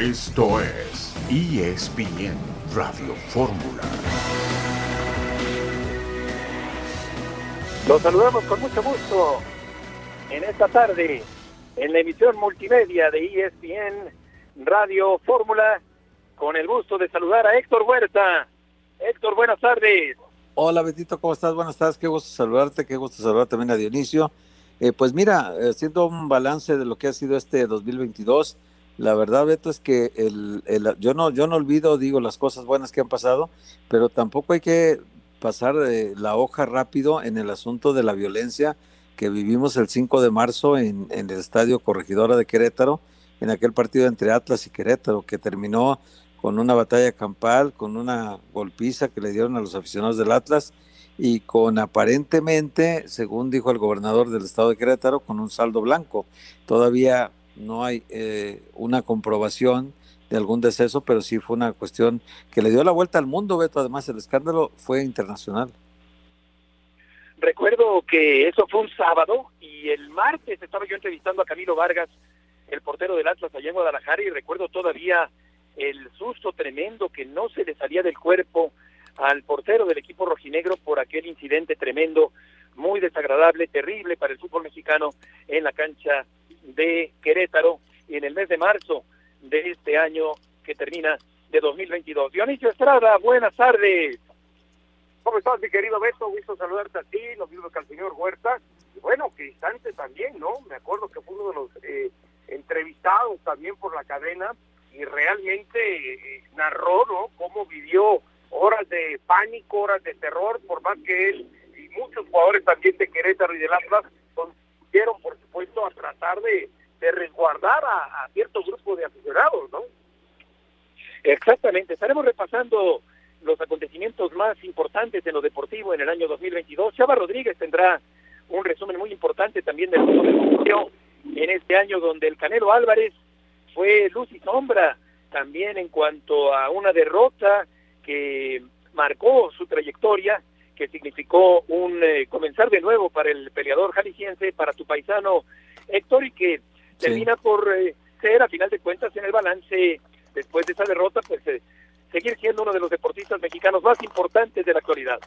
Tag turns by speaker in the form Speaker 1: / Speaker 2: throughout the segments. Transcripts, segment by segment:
Speaker 1: Esto es ESPN Radio Fórmula.
Speaker 2: Los saludamos con mucho gusto en esta tarde en la emisión multimedia de ESPN Radio Fórmula con el gusto de saludar a Héctor Huerta. Héctor, buenas tardes.
Speaker 3: Hola Betito, ¿cómo estás? Buenas tardes, qué gusto saludarte, qué gusto saludar también a Dionisio. Eh, pues mira, haciendo un balance de lo que ha sido este 2022, la verdad, Beto, es que el, yo, no, yo no olvido, digo, las cosas buenas que han pasado, pero tampoco hay que pasar la hoja rápido en el asunto de la violencia que vivimos el 5 de marzo en, en el Estadio Corregidora de Querétaro, en aquel partido entre Atlas y Querétaro, que terminó con una batalla campal, con una golpiza que le dieron a los aficionados del Atlas y con aparentemente, según dijo el gobernador del estado de Querétaro, con un saldo blanco. Todavía no hay eh, una comprobación de algún deceso, pero sí fue una cuestión que le dio la vuelta al mundo, Beto. Además, el escándalo fue internacional.
Speaker 2: Recuerdo que eso fue un sábado y el martes estaba yo entrevistando a Camilo Vargas, el portero del Atlas allá en Guadalajara, y recuerdo todavía el susto tremendo que no se le salía del cuerpo al portero del equipo rojinegro por aquel incidente tremendo, muy desagradable, terrible para el fútbol mexicano en la cancha de Querétaro y en el mes de marzo de este año que termina de 2022. Dionisio Estrada, buenas tardes.
Speaker 4: ¿Cómo estás, mi querido Beto? Gusto saludarte a ti, lo mismo que al señor Huerta. Y bueno, Cristante también, ¿no? Me acuerdo que fue uno de los eh, entrevistados también por la cadena y realmente eh, narró, ¿no? Cómo vivió horas de pánico, horas de terror, por más que él y muchos jugadores también de Querétaro y del Atlas consiguieron, por supuesto, a tratar de, de resguardar a, a cierto grupo de aficionados, ¿no?
Speaker 2: Exactamente, estaremos repasando los acontecimientos más importantes en lo deportivo en el año 2022. Chava Rodríguez tendrá un resumen muy importante también del mundo en este año donde el Canelo Álvarez fue luz y sombra también en cuanto a una derrota que marcó su trayectoria, que significó un eh, comenzar de nuevo para el peleador jalisciense, para tu paisano Héctor, y que termina por eh, ser, a final de cuentas, en el balance, después de esa derrota, pues eh, seguir siendo uno de los deportistas mexicanos más importantes de la actualidad.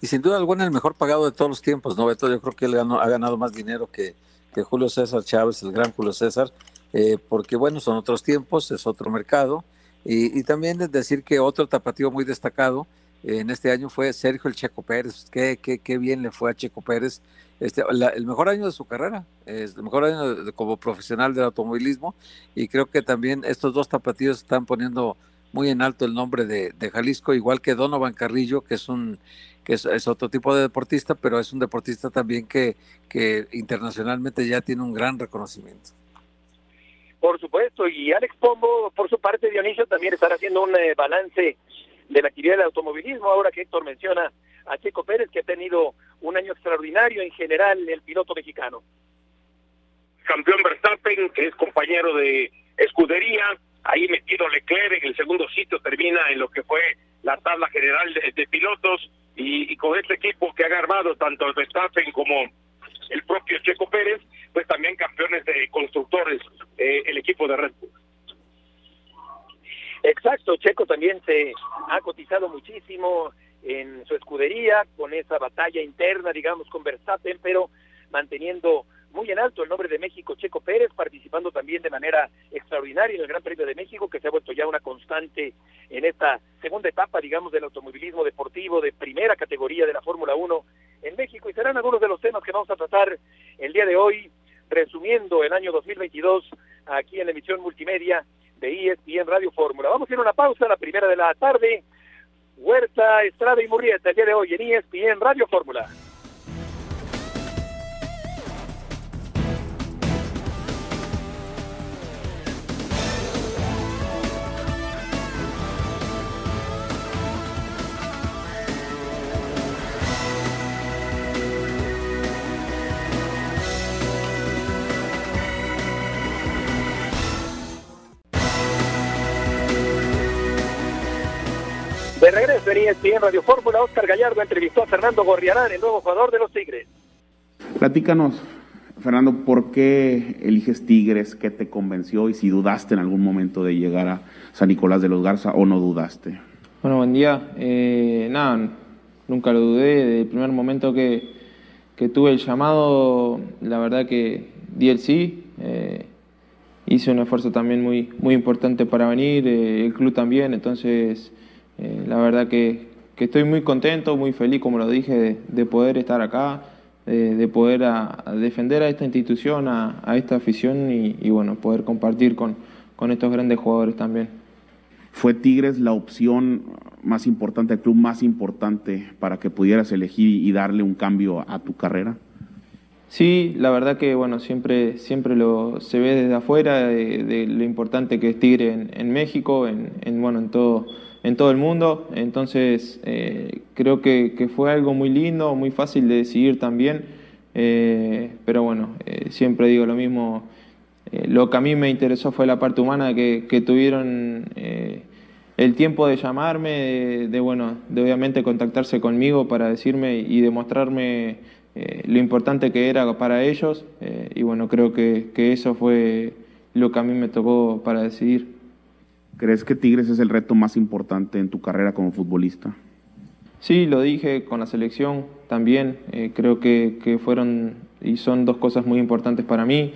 Speaker 3: Y sin duda alguna el mejor pagado de todos los tiempos, ¿no, Beto? Yo creo que él ha ganado más dinero que, que Julio César Chávez, el gran Julio César, eh, porque bueno, son otros tiempos, es otro mercado. Y, también decir que otro tapatío muy destacado en este año fue Sergio el Checo Pérez. Qué, qué, qué bien le fue a Checo Pérez. Este, el mejor año de su carrera, es el mejor año como profesional del automovilismo. Y creo que también estos dos tapatíos están poniendo muy en alto el nombre de, de Jalisco, igual que Donovan Carrillo, que es un que es, otro tipo de deportista, pero es un deportista también que, que internacionalmente ya tiene un gran reconocimiento.
Speaker 2: Por supuesto, y Alex Pombo, por su parte, Dionisio, también estará haciendo un eh, balance de la actividad del automovilismo, ahora que Héctor menciona a Checo Pérez, que ha tenido un año extraordinario en general el piloto mexicano.
Speaker 4: Campeón Verstappen, que es compañero de escudería, ahí metido Leclerc en el segundo sitio, termina en lo que fue la tabla general de, pilotos, y, con este equipo que han armado tanto Verstappen como el propio Checo Pérez, pues también campeones de constructores, eh, el equipo de Red Bull.
Speaker 2: Exacto, Checo también se ha cotizado muchísimo en su escudería con esa batalla interna, digamos, con Verstappen, pero manteniendo muy en alto el nombre de México, Checo Pérez, participando también de manera extraordinaria en el Gran Premio de México, que se ha vuelto ya una constante en esta segunda etapa, digamos, del automovilismo deportivo de primera categoría de la Fórmula 1 en México. Y serán algunos de los temas que vamos a tratar el día de hoy, resumiendo el año 2022 aquí en la emisión multimedia de ESPN Radio Fórmula. Vamos a ir a una pausa, la primera de la tarde. Huerta, Estrada y Murrieta, el día de hoy en ESPN Radio Fórmula. En ESPN Radio Fórmula, Oscar Gallardo entrevistó a Fernando Gorriarán, el nuevo jugador de los Tigres.
Speaker 5: Platícanos, Fernando, ¿por qué eliges Tigres? ¿Qué te convenció? Y si dudaste en algún momento de llegar a San Nicolás de los Garza o no dudaste.
Speaker 6: Bueno, buen día. Eh, nada, nunca lo dudé. Desde el primer momento que, que, tuve el llamado, la verdad que di el sí. Eh, hice un esfuerzo también muy, muy importante para venir, eh, el club también. Entonces, la verdad que, que, estoy muy contento, muy feliz, como lo dije, de poder estar acá de, poder defender a esta institución, a, esta afición y, bueno, poder compartir con, con estos grandes jugadores también.
Speaker 5: ¿Fue Tigres la opción más importante, el club más importante para que pudieras elegir y darle un cambio a tu carrera?
Speaker 6: Sí, la verdad que bueno, siempre, siempre lo se ve desde afuera de, lo importante que es Tigre en, en México, en, en, bueno, en todo en todo el mundo. Entonces, eh, creo que, fue algo muy lindo, muy fácil de decidir también. Eh, pero bueno, eh, siempre digo lo mismo. lo que a mí me interesó fue la parte humana que, tuvieron el tiempo de llamarme, de, bueno, de obviamente contactarse conmigo para decirme y demostrarme lo importante que era para ellos. y bueno, creo que, que eso fue lo que a mí me tocó para decidir.
Speaker 5: ¿Crees que Tigres es el reto más importante en tu carrera como futbolista?
Speaker 6: Sí, lo dije con la selección también. Eh, creo que, fueron y son dos cosas muy importantes para mí.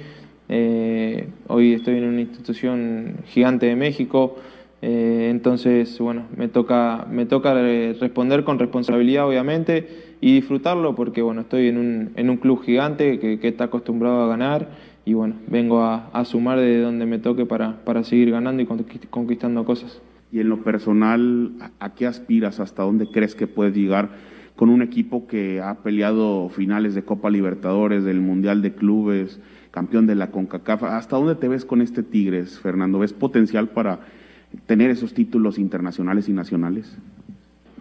Speaker 6: Eh, hoy estoy en una institución gigante de México, eh, entonces, bueno, me toca, me toca responder con responsabilidad, obviamente, y disfrutarlo porque, bueno, estoy en un, en un club gigante que, que está acostumbrado a ganar y bueno, vengo a, sumar de donde me toque para, para seguir ganando y conquistando cosas.
Speaker 5: Y en lo personal, ¿a qué aspiras? ¿Hasta dónde crees que puedes llegar con un equipo que ha peleado finales de Copa Libertadores, del Mundial de Clubes, campeón de la CONCACAF? ¿Hasta dónde te ves con este Tigres, Fernando? ¿Ves potencial para tener esos títulos internacionales y nacionales?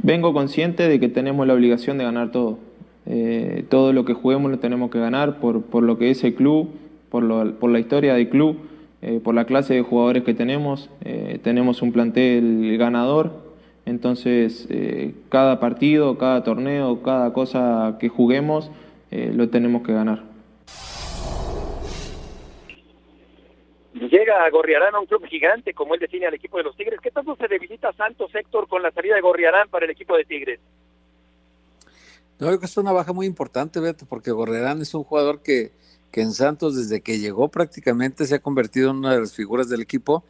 Speaker 6: Vengo consciente de que tenemos la obligación de ganar todo. Eh, todo lo que juguemos lo tenemos que ganar por, por lo que es el club, por, por la historia del club, eh, por la clase de jugadores que tenemos. Eh, tenemos un plantel ganador, entonces eh, cada partido, cada torneo, cada cosa que juguemos, lo tenemos que ganar.
Speaker 2: Llega a Gorriarán a un club gigante como él define al equipo de los Tigres. ¿Qué tanto se debilita Santos Héctor con la salida de Gorriarán para el equipo de Tigres?
Speaker 3: No, creo que es una baja muy importante, Beto, porque Gorriarán es un jugador que, que en Santos desde que llegó prácticamente se ha convertido en una de las figuras del equipo.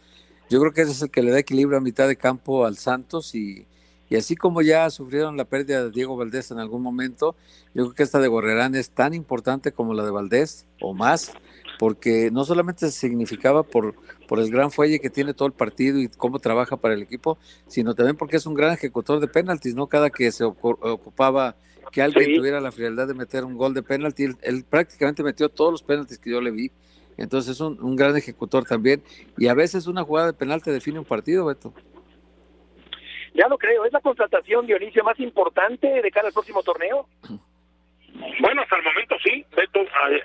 Speaker 3: Yo creo que ese es el que le da equilibrio a mitad de campo al Santos y, así como ya sufrieron la pérdida de Diego Valdés en algún momento, yo creo que esta de Gorrerán es tan importante como la de Valdés o más, porque no solamente significaba por, por el gran fuelle que tiene todo el partido y cómo trabaja para el equipo, sino también porque es un gran ejecutor de penaltis, ¿no? Cada que se ocupaba que alguien tuviera la frialdad de meter un gol de penalti. Él, prácticamente metió todos los penaltis que yo le vi. Entonces es un, gran ejecutor también. Y a veces una jugada de penalti define un partido, Beto.
Speaker 2: Ya lo creo. ¿Es la contratación, Dionisio, más importante de cara al próximo torneo?
Speaker 4: Bueno, hasta el momento sí, Beto,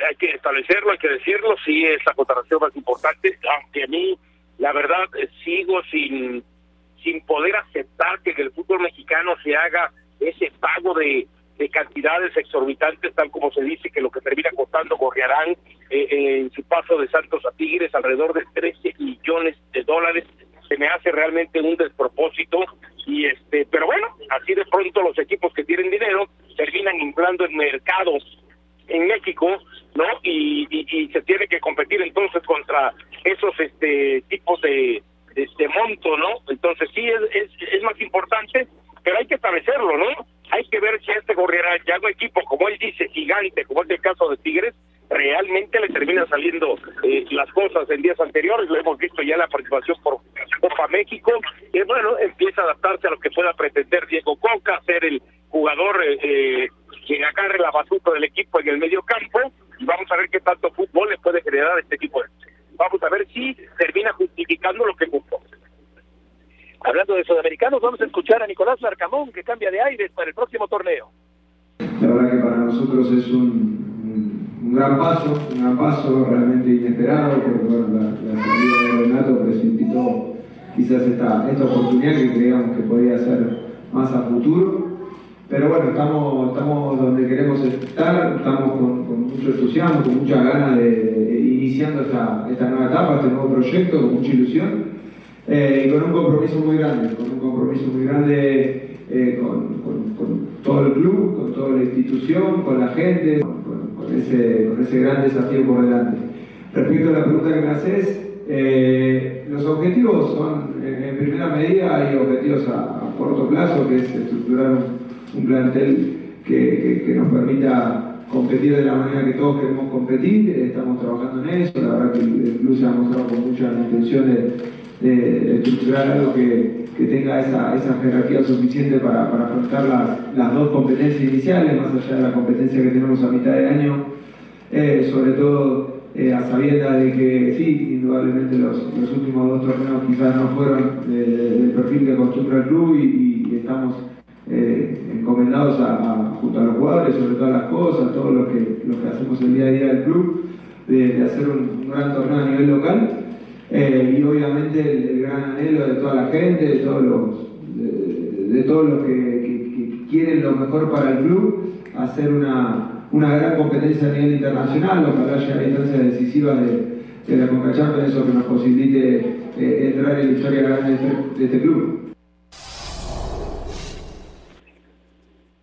Speaker 4: hay, que establecerlo, hay que decirlo, sí es la contratación más importante, aunque a mí, la verdad, eh, sigo sin, sin poder aceptar que en el fútbol mexicano se haga ese pago de, de cantidades exorbitantes, tal como se dice que lo que termina costando Gorriarán eh, eh, en su paso de Santos a Tigres, alrededor de 13 millones de dólares, se me hace realmente un despropósito y este, pero bueno, así de pronto los equipos que tienen dinero terminan inflando en mercados en México, ¿no? Y, y, se tiene que competir entonces contra esos este tipos de, de, monto, ¿no? Entonces sí es, es, es más importante, pero hay que establecerlo, ¿no? Hay que ver si este Gorriarán, equipo, como él dice, gigante, como es el caso de Tigres, realmente le termina saliendo eh, las cosas en días anteriores, lo hemos visto ya en la participación por Copa México, y bueno, empieza a adaptarse a lo que pueda pretender Diego Coca, ser el jugador eh, eh, quien agarre la batuta del equipo en el medio campo, y vamos a ver qué tanto fútbol le puede generar a este equipo. Vamos a ver si termina justificando lo que cumplió.
Speaker 2: Hablando de sudamericanos, vamos a escuchar a Nicolás Larcamón, que cambia de aires para el próximo torneo.
Speaker 7: La verdad que para nosotros es un, gran paso, un gran paso realmente inesperado, porque la, la salida de Renato precipitó quizás esta, esta oportunidad que creíamos que podía ser más a futuro. pero bueno, estamos, estamos donde queremos estar, estamos con, mucho entusiasmo, con mucha ganas de, iniciando esta, esta, nueva etapa, este nuevo proyecto, con mucha ilusión eh, y con un compromiso muy grande, con un compromiso muy grande eh, con, todo el club, con toda la institución, con la gente, con, ese, con ese gran desafío por delante. Respecto a la pregunta que me haces, eh, los objetivos son, en primera medida, hay objetivos a, corto plazo, que es estructurar un, plantel que, nos permita competir de la manera que todos queremos competir. Estamos trabajando en eso, la verdad que el club se ha mostrado con mucha intención de, estructurar algo que, tenga esa, jerarquía suficiente para, afrontar las, dos competencias iniciales, más allá de la competencia que tenemos a mitad de año, eh, sobre todo eh, a sabiendas de que sí, indudablemente los, últimos dos torneos quizás no fueron del perfil que acostumbra el club y, estamos eh, encomendados a, junto a los jugadores, sobre todas las cosas, todo lo que, lo que hacemos el día a día del club, de, hacer un, gran torneo a nivel local eh, y obviamente el, gran anhelo de toda la gente, de todos los, de, todos los que quieren lo mejor para el club, hacer una una gran competencia a nivel internacional, ojalá haya a instancias decisivas de, de la CONCACHAMPIONS, eso que nos posibilite eh, entrar en la historia grande de este, de este club.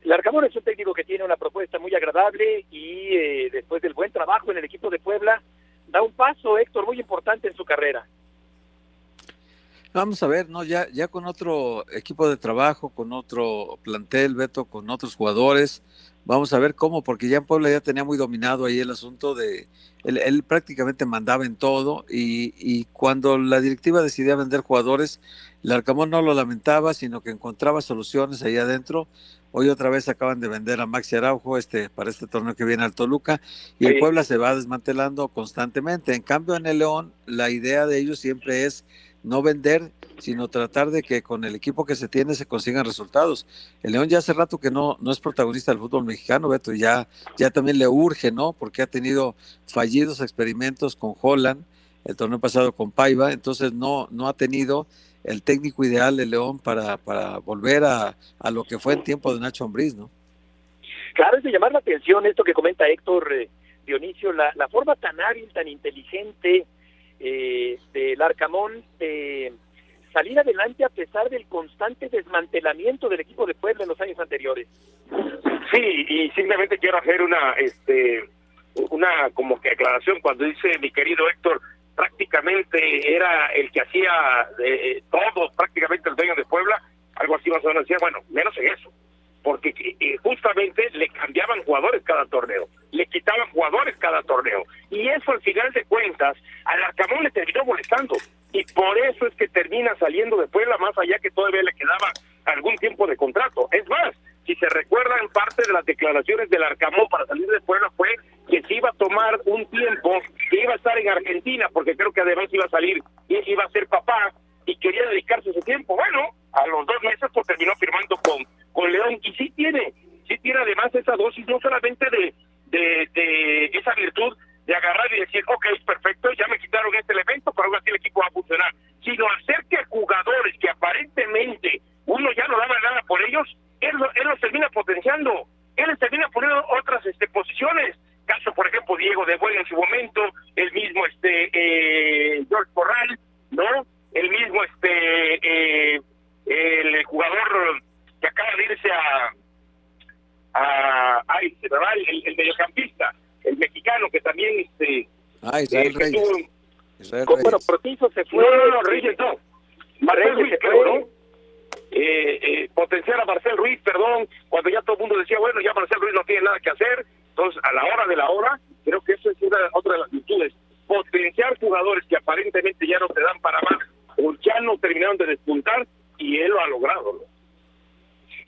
Speaker 2: El Arcamón es un técnico que tiene una propuesta muy agradable y eh, después del buen trabajo en el equipo de Puebla, da un paso, Héctor, muy importante en su carrera.
Speaker 3: Vamos a ver, ¿no? Ya, ya con otro equipo de trabajo, con otro plantel, Beto, con otros jugadores, Vamos a ver cómo, porque ya en Puebla ya tenía muy dominado ahí el asunto de, él, prácticamente mandaba en todo y, cuando la directiva decidía vender jugadores, el Arcamón no lo lamentaba, sino que encontraba soluciones ahí adentro. Hoy otra vez acaban de vender a Maxi Araujo este, para este torneo que viene al Toluca y el Puebla se va desmantelando constantemente. En cambio en el León la idea de ellos siempre es no vender, sino tratar de que con el equipo que se tiene se consigan resultados. El León ya hace rato que no, no es protagonista del fútbol mexicano, Beto, y ya, ya también le urge, ¿no? Porque ha tenido fallidos experimentos con Holland, el torneo pasado con Paiva, entonces no, no ha tenido el técnico ideal de León para, para volver a, a lo que fue en tiempo de Nacho Ambriz, ¿no?
Speaker 2: Claro, es de llamar la atención esto que comenta Héctor eh, Dionisio, la, la forma tan hábil, tan inteligente, eh, del Arcamón eh, salir adelante a pesar del constante desmantelamiento del equipo de Puebla en los años anteriores.
Speaker 4: Sí, y simplemente quiero hacer una, este, una como que aclaración cuando dice mi querido Héctor, prácticamente era el que hacía eh, todo, prácticamente el dueño de Puebla, algo así más o menos decía, bueno, menos en eso porque eh, justamente le cambiaban jugadores cada torneo, le quitaban jugadores cada torneo, y eso al final de cuentas al Arcamón le terminó molestando, y por eso es que termina saliendo de Puebla, más allá que todavía le quedaba algún tiempo de contrato. Es más, si se recuerdan, parte de las declaraciones del Arcamón para salir de Puebla fue que se iba a tomar un tiempo, que iba a estar en Argentina, porque creo que además iba a salir, iba a ser papá, y quería dedicarse ese tiempo. Bueno, a los dos meses pues terminó firmando con con León y sí tiene, sí tiene además esa dosis no solamente de, de, esa virtud de agarrar y decir, ok, perfecto, ya me quitaron este elemento, pero ahora sí el equipo va a funcionar, sino hacer que jugadores que aparentemente uno ya no daba nada por ellos, él, él los termina potenciando, él les termina poniendo otras este, posiciones, caso por ejemplo Diego de Buena en su momento, el mismo este eh, George Corral, ¿no? El mismo este eh, el jugador que acaba de irse a, a ay, se me va el, el, mediocampista, el mexicano que también este
Speaker 3: ah, Israel
Speaker 2: eh, Reyes. Bueno, Protizo se fue. No, no, no, Reyes no. Marcel Ruiz, creo, ¿no? Eh, eh, potenciar a Marcel Ruiz, perdón, cuando ya todo el mundo decía, bueno, ya Marcel Ruiz no tiene nada que hacer, entonces a la hora de la hora, creo que eso es una otra de las virtudes, potenciar jugadores que aparentemente ya no se dan para más, o ya no terminaron de despuntar, y él lo ha logrado.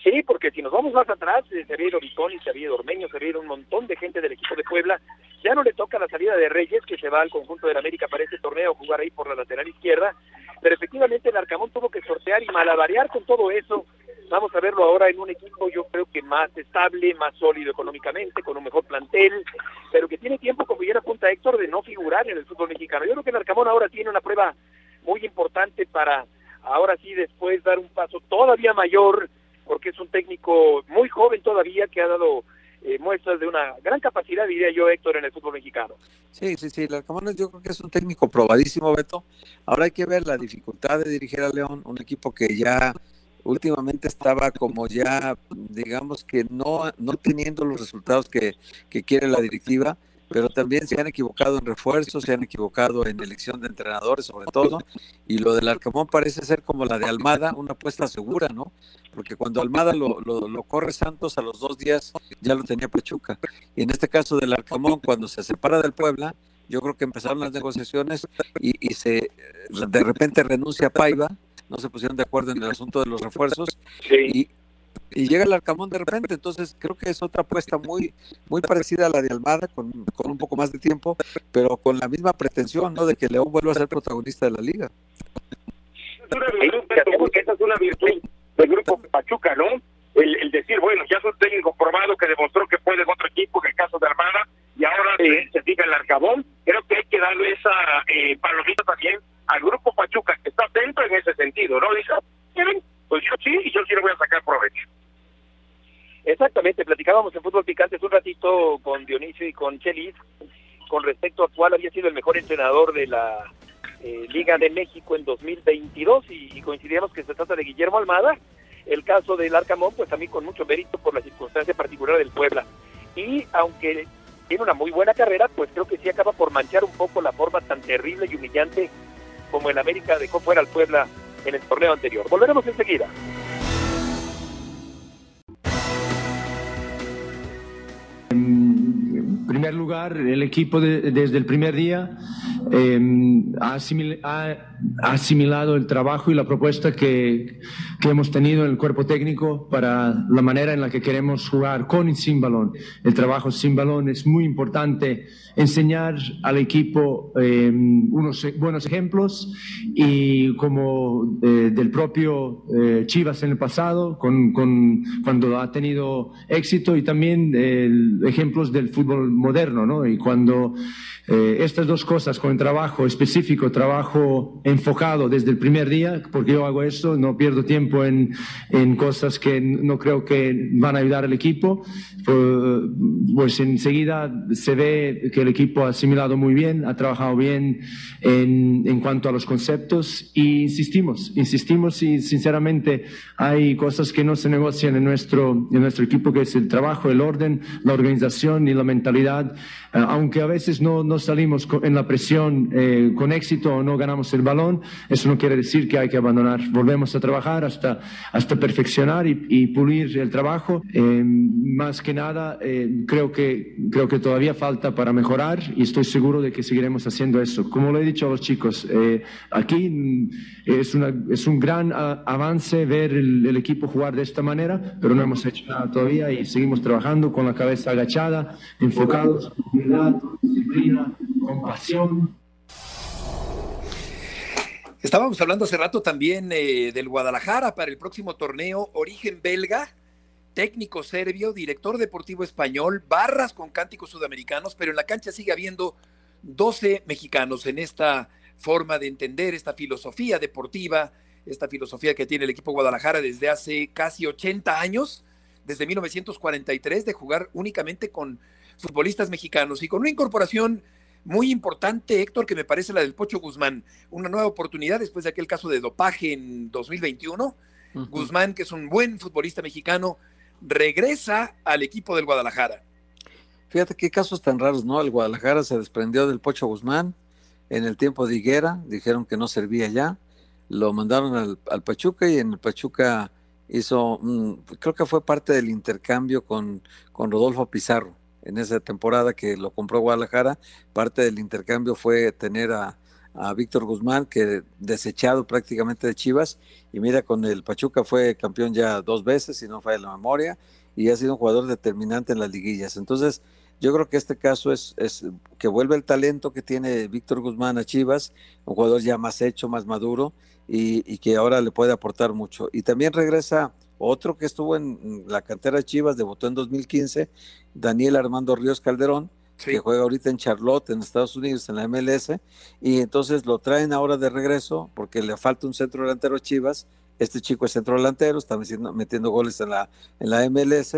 Speaker 2: Sí, porque si nos vamos más atrás, se había ido Viconi, se había ido Ormeño, se había ido un montón de gente del equipo de Puebla. Ya no le toca la salida de Reyes, que se va al conjunto de la América para este torneo, jugar ahí por la lateral izquierda. Pero efectivamente el Arcamón tuvo que sortear y malabarear con todo eso. Vamos a verlo ahora en un equipo, yo creo que más estable, más sólido económicamente, con un mejor plantel, pero que tiene tiempo, como ya apunta Héctor, de no figurar en el fútbol mexicano. Yo creo que el ahora tiene una prueba muy importante para ahora sí después dar un paso todavía mayor porque es un técnico muy joven todavía que ha dado eh, muestras de una gran capacidad, diría yo, Héctor, en el fútbol mexicano.
Speaker 3: Sí, sí, sí, Larcamón yo creo que es un técnico probadísimo, Beto. Ahora hay que ver la dificultad de dirigir a León, un equipo que ya últimamente estaba como ya, digamos que no, no teniendo los resultados que, que quiere la directiva pero también se han equivocado en refuerzos, se han equivocado en elección de entrenadores sobre todo, y lo del Arcamón parece ser como la de Almada, una apuesta segura, ¿no? Porque cuando Almada lo, lo, corre Santos, a los dos días ya lo tenía Pachuca. Y en este caso del Arcamón, cuando se separa del Puebla, yo creo que empezaron las negociaciones y, y se de repente renuncia a Paiva, no se pusieron de acuerdo en el asunto de los refuerzos, y y llega el Arcamón de repente, entonces creo que es otra apuesta muy muy parecida a la de Almada, con, con un poco más de tiempo, pero con la misma pretensión, ¿no? De que León vuelva a ser protagonista de la liga.
Speaker 4: Esa es una virtud del grupo Pachuca, ¿no? El, el, decir, bueno, ya es un técnico probado que demostró que puede en otro equipo, en el caso de Armada, y ahora se, fija el Arcabón. Creo que hay que darle esa eh, palomita también al grupo Pachuca, que está dentro en ese sentido, ¿no? Dice, pues yo sí, y yo sí le voy a sacar provecho.
Speaker 2: Exactamente, platicábamos en Fútbol Picante un ratito con Dionisio y con Chelis con respecto a cuál había sido el mejor entrenador de la eh, Liga de México en 2022 y, y, coincidíamos que se trata de Guillermo Almada. El caso del Arcamón, pues también con mucho mérito por la circunstancia particular del Puebla. Y aunque tiene una muy buena carrera, pues creo que sí acaba por manchar un poco la forma tan terrible y humillante como el América dejó fuera al Puebla en el torneo anterior. Volveremos enseguida.
Speaker 8: En primer lugar, el equipo desde el primer día eh, ha, asimilado el trabajo y la propuesta que, que, hemos tenido en el cuerpo técnico para la manera en la que queremos jugar con y sin balón. El trabajo sin balón es muy importante enseñar al equipo eh, unos buenos ejemplos y como eh, del propio eh, Chivas en el pasado, con, con, cuando ha tenido éxito y también ejemplos del fútbol moderno, ¿no? Y cuando estas dos cosas, con el trabajo específico, trabajo enfocado desde el primer día, porque yo hago eso, no pierdo tiempo en, en cosas que no creo que van a ayudar al equipo, pues, pues enseguida se ve que el equipo ha asimilado muy bien, ha trabajado bien en, en cuanto a los conceptos y insistimos, insistimos y sinceramente hay cosas que no se negocian en nuestro, en nuestro equipo, que es el trabajo, el orden, la organización y la mentalidad, eh, aunque a veces no, no salimos en la presión eh, con éxito o no ganamos el balón, eso no quiere decir que hay que abandonar. Volvemos a trabajar hasta, hasta perfeccionar y, y pulir el trabajo. Eh, más que nada, eh, creo, que, creo que todavía falta para mejorar y estoy seguro de que seguiremos haciendo eso. Como lo he dicho a los chicos, eh, aquí mm, es, una, es un gran avance ver el, el, equipo jugar de esta manera, pero no hemos hecho nada todavía y seguimos trabajando con la cabeza agachada, enfocados, humildad, disciplina, compasión.
Speaker 9: Estábamos hablando hace rato también eh, del Guadalajara para el próximo torneo, origen belga, técnico serbio, director deportivo español, barras con cánticos sudamericanos, pero en la cancha sigue habiendo 12 mexicanos en esta forma de entender esta filosofía deportiva, esta filosofía que tiene el equipo Guadalajara desde hace casi 80 años, desde 1943, de jugar únicamente con futbolistas mexicanos y con una incorporación muy importante, Héctor, que me parece la del Pocho Guzmán. Una nueva oportunidad después de aquel caso de dopaje en 2021. Guzmán, que es un buen futbolista mexicano, regresa al equipo del Guadalajara.
Speaker 3: Fíjate qué casos tan raros, ¿no? El Guadalajara se desprendió del Pocho Guzmán en el tiempo de Higuera, dijeron que no servía ya, lo mandaron al, al Pachuca y en el Pachuca hizo, creo que fue parte del intercambio con, con Rodolfo Pizarro en esa temporada que lo compró Guadalajara, parte del intercambio fue tener a, a Víctor Guzmán, que desechado prácticamente de Chivas, y mira, con el Pachuca fue campeón ya dos veces, si no falla la memoria, y ha sido un jugador determinante en las liguillas. Entonces, yo creo que este caso es, es que vuelve el talento que tiene Víctor Guzmán a Chivas, un jugador ya más hecho, más maduro, y, y que ahora le puede aportar mucho. Y también regresa otro que estuvo en la cantera de Chivas, debutó en 2015, Daniel Armando Ríos Calderón, sí. que juega ahorita en Charlotte, en Estados Unidos, en la MLS, y entonces lo traen ahora de regreso porque le falta un centro delantero a Chivas, Este chico es centro delantero, está metiendo, metiendo goles en la, en la MLS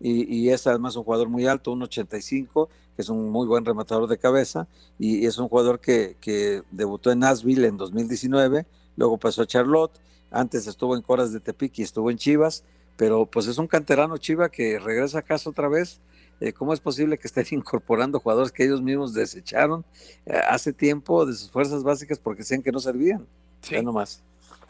Speaker 3: y, y, es además un jugador muy alto, 1.85, que es un muy buen rematador de cabeza y, es un jugador que, que debutó en Nashville en 2019, luego pasó a Charlotte, antes estuvo en Coras de Tepic y estuvo en Chivas, pero pues es un canterano Chiva que regresa a casa otra vez. Eh, ¿Cómo es posible que estén incorporando jugadores que ellos mismos desecharon eh, hace tiempo de sus fuerzas básicas porque decían que no servían?
Speaker 9: Sí.
Speaker 3: Ya nomás.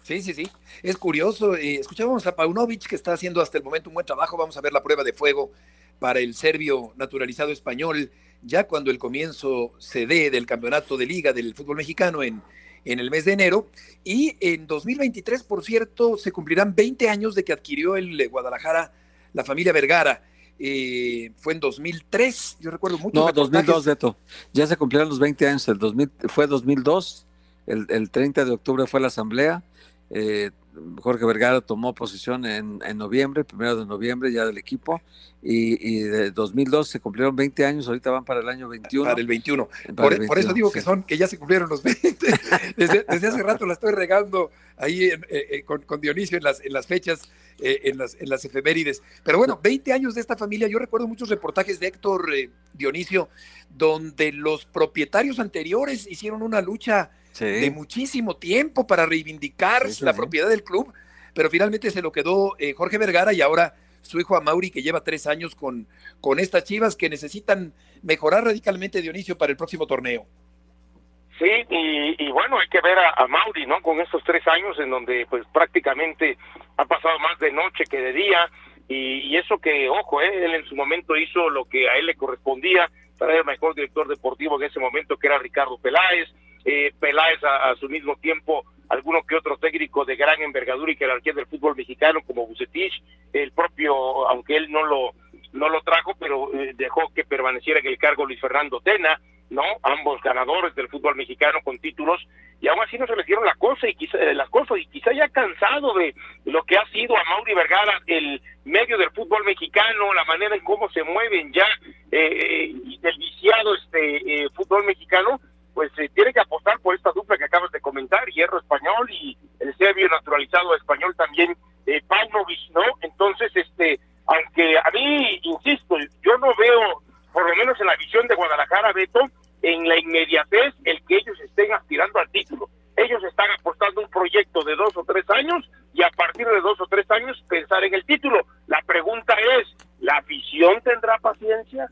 Speaker 9: Sí, sí, sí. Es curioso. Eh, escuchábamos a Paunovic que está haciendo hasta el momento un buen trabajo. Vamos a ver la prueba de fuego para el serbio naturalizado español, ya cuando el comienzo se dé del campeonato de liga del fútbol mexicano en, en el mes de enero. Y en 2023, por cierto, se cumplirán 20 años de que adquirió el Guadalajara la familia Vergara. Eh, fue en 2003, yo recuerdo mucho.
Speaker 3: No, 2002, Beto. Ya se cumplieron los 20 años. El 2000, fue 2002, el, el 30 de octubre fue la asamblea. Eh, Jorge Vergara tomó posición en, en, noviembre, primero de noviembre ya del equipo, y, y, de 2002 se cumplieron 20 años, ahorita van para el año 21.
Speaker 9: Para el 21. Para por, el 21 por, eso digo sí. que son, que ya se cumplieron los 20. Desde, desde hace rato la estoy regando ahí en, eh, con, con, Dionisio en las, en las fechas, eh, en, las, en las efemérides. Pero bueno, 20 años de esta familia, yo recuerdo muchos reportajes de Héctor eh, Dionisio, donde los propietarios anteriores hicieron una lucha sí. de muchísimo tiempo para reivindicar sí, sí, la propiedad del club, pero finalmente se lo quedó eh, Jorge Vergara y ahora su hijo Amauri, que lleva tres años con, con estas chivas que necesitan mejorar radicalmente Dionisio para el próximo torneo.
Speaker 4: Sí, y, y bueno, hay que ver a, a, Mauri, ¿no? Con estos tres años en donde pues prácticamente ha pasado más de noche que de día, y, y eso que, ojo, ¿eh? él en su momento hizo lo que a él le correspondía, traer el mejor director deportivo en ese momento, que era Ricardo Peláez, eh, Peláez a, su mismo tiempo alguno que otro técnico de gran envergadura y jerarquía del fútbol mexicano como Bucetich, el propio, aunque él no lo no lo trajo, pero eh, dejó que permaneciera en el cargo Luis Fernando Tena, ¿no? Ambos ganadores del fútbol mexicano con títulos, y aún así no se les dieron la cosa y quizá, las cosas, y quizá ya cansado de lo que ha sido a Mauri Vergara el medio del fútbol mexicano, la manera en cómo se mueven ya eh, del viciado este eh, fútbol mexicano, pues eh, tiene que apostar por esta dupla que acabas de comentar, Hierro Español y el serbio naturalizado español también, eh, Paunovic, ¿no? Entonces, este, aunque a mí, insisto, yo no veo, por lo menos en la visión de Guadalajara, Beto, en la inmediatez el que ellos estén aspirando al título. Ellos están apostando un proyecto de dos o tres años y a partir de dos o tres años pensar en el título. La pregunta es, ¿la afición tendrá paciencia?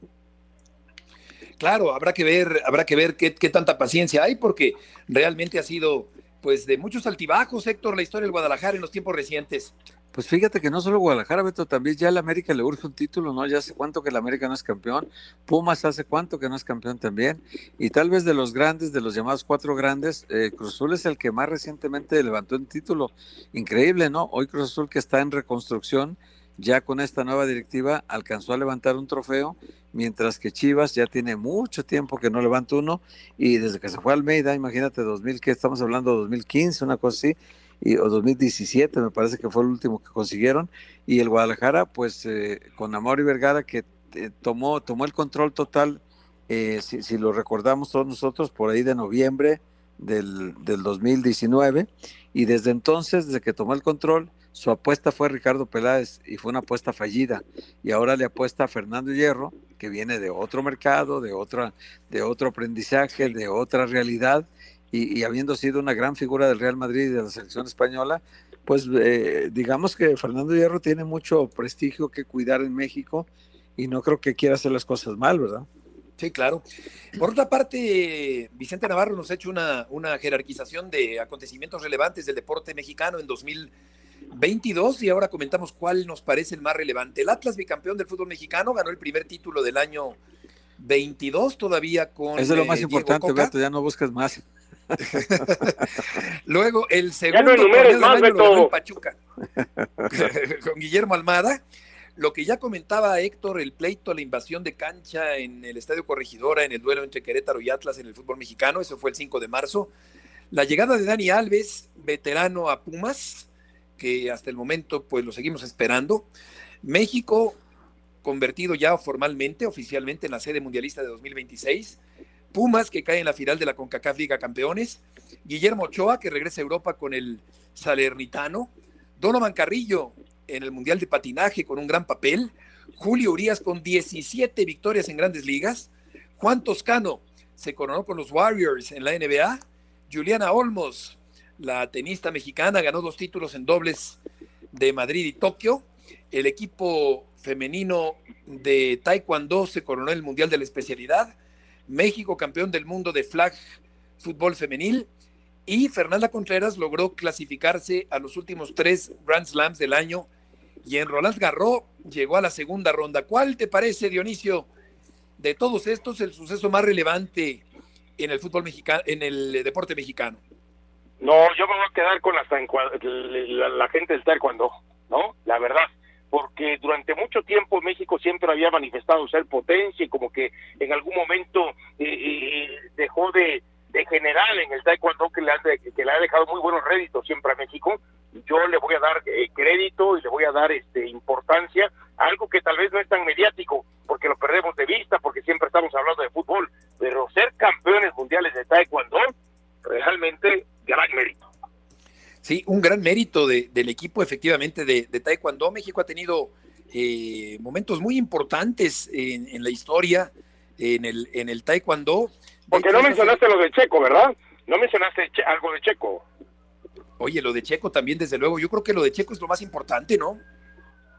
Speaker 9: Claro, habrá que ver, habrá que ver qué, tanta paciencia hay, porque realmente ha sido pues de muchos altibajos, Héctor, la historia del Guadalajara en los tiempos recientes.
Speaker 3: Pues fíjate que no solo Guadalajara, Beto, también ya el América le urge un título, ¿no? Ya hace cuánto que el América no es campeón, Pumas hace cuánto que no es campeón también, y tal vez de los grandes, de los llamados cuatro grandes, eh, Cruz Azul es el que más recientemente levantó un título. Increíble, ¿no? Hoy Cruz Azul que está en reconstrucción, ya con esta nueva directiva alcanzó a levantar un trofeo, mientras que Chivas ya tiene mucho tiempo que no levanta uno, y desde que se fue a Almeida, imagínate, 2000, que estamos hablando de 2015, una cosa así, y, o 2017 me parece que fue el último que consiguieron, y el Guadalajara, pues eh, con Amor y Vergara, que eh, tomó, tomó el control total, eh, si, si, lo recordamos todos nosotros, por ahí de noviembre del, del 2019, y desde entonces, desde que tomó el control, su apuesta fue Ricardo Peláez y fue una apuesta fallida. Y ahora le apuesta a Fernando Hierro, que viene de otro mercado, de, otra, de otro aprendizaje, de otra realidad. Y, y, habiendo sido una gran figura del Real Madrid y de la selección española, pues eh, digamos que Fernando Hierro tiene mucho prestigio que cuidar en México y no creo que quiera hacer las cosas mal, ¿verdad?
Speaker 9: Sí, claro. Por otra parte, Vicente Navarro nos ha hecho una, una jerarquización de acontecimientos relevantes del deporte mexicano en 2000. 22 y ahora comentamos cuál nos parece el más relevante. El Atlas, bicampeón del fútbol mexicano, ganó el primer título del año 22 todavía con.
Speaker 3: Eso es lo más eh, importante, Beto, ya no buscas más.
Speaker 9: Luego, el segundo
Speaker 4: no torneo del año
Speaker 9: lo ganó Pachuca con Guillermo Almada. Lo que ya comentaba Héctor, el pleito, la invasión de cancha en el Estadio Corregidora, en el duelo entre Querétaro y Atlas en el fútbol mexicano, eso fue el 5 de marzo. La llegada de Dani Alves, veterano a Pumas, que hasta el momento pues lo seguimos esperando. México convertido ya formalmente, oficialmente en la sede mundialista de 2026. Pumas que cae en la final de la CONCACAF Liga Campeones. Guillermo Ochoa que regresa a Europa con el Salernitano. Donovan Carrillo en el Mundial de Patinaje con un gran papel, Julio Urias con 17 victorias en grandes ligas, Juan Toscano se coronó con los Warriors en la NBA, Juliana Olmos, la tenista mexicana, ganó dos títulos en dobles de Madrid y Tokio, el equipo femenino de Taekwondo se coronó en el Mundial de la Especialidad, México campeón del mundo de flag fútbol femenil y Fernanda Contreras logró clasificarse a los últimos tres Grand Slams del año y en Roland Garros llegó a la segunda ronda. ¿Cuál te parece, Dionisio, de todos estos el suceso más relevante en el fútbol mexicano, en el deporte mexicano?
Speaker 4: No, yo me voy a quedar con la, la, gente del taekwondo, ¿no? La verdad, porque durante mucho tiempo México siempre había manifestado ser potencia y como que en algún momento eh, eh, dejó de, de general en el taekwondo que le, ha, que le ha dejado muy buenos réditos siempre a México. Yo le voy a dar eh, crédito y le voy a dar este importancia algo que tal vez no es tan mediático, porque lo perdemos de vista, porque siempre estamos hablando de fútbol, pero ser campeones mundiales de taekwondo, realmente gran mérito.
Speaker 9: Sí, un gran mérito de, del equipo efectivamente de, de taekwondo. México ha tenido eh, momentos muy importantes en, en la historia en el, en el taekwondo
Speaker 4: porque no mencionaste lo de Checo, ¿verdad? No mencionaste algo de Checo.
Speaker 9: Oye, lo de Checo también, desde luego. Yo creo que lo de Checo es lo más importante, ¿no?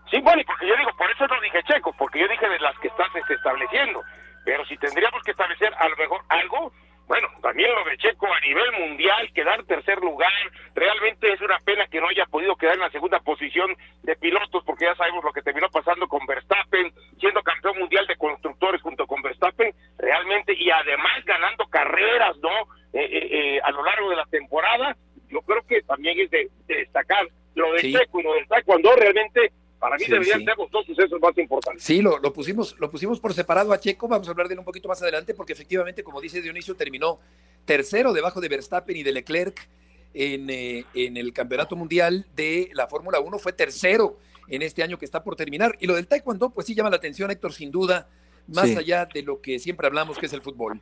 Speaker 4: Sí, bueno, y porque yo digo, por eso no dije Checo, porque yo dije de las que estás este, estableciendo. Pero si tendríamos que establecer a lo mejor algo, bueno, también lo de Checo a nivel mundial, quedar tercer lugar, realmente es una pena que no haya podido quedar en la segunda posición de pilotos, porque ya sabemos lo que terminó pasando con Verstappen, siendo campeón mundial de constructores junto con Verstappen, realmente, y además ganando carreras, ¿no? Eh, eh, eh, a lo largo de la temporada, yo creo que también es de, destacar lo de Checo y lo de cuando realmente para mí deberían ser los dos sucesos más importantes.
Speaker 9: Sí, lo, lo, pusimos, lo pusimos por separado a Checo, vamos a hablar de él un poquito más adelante, porque efectivamente, como dice Dionisio, terminó tercero debajo de Verstappen y de Leclerc en, eh, en el Campeonato Mundial de la Fórmula 1, fue tercero en este año que está por terminar. Y lo del Taekwondo, pues sí llama la atención, Héctor, sin duda, más allá de lo que siempre hablamos que es el fútbol.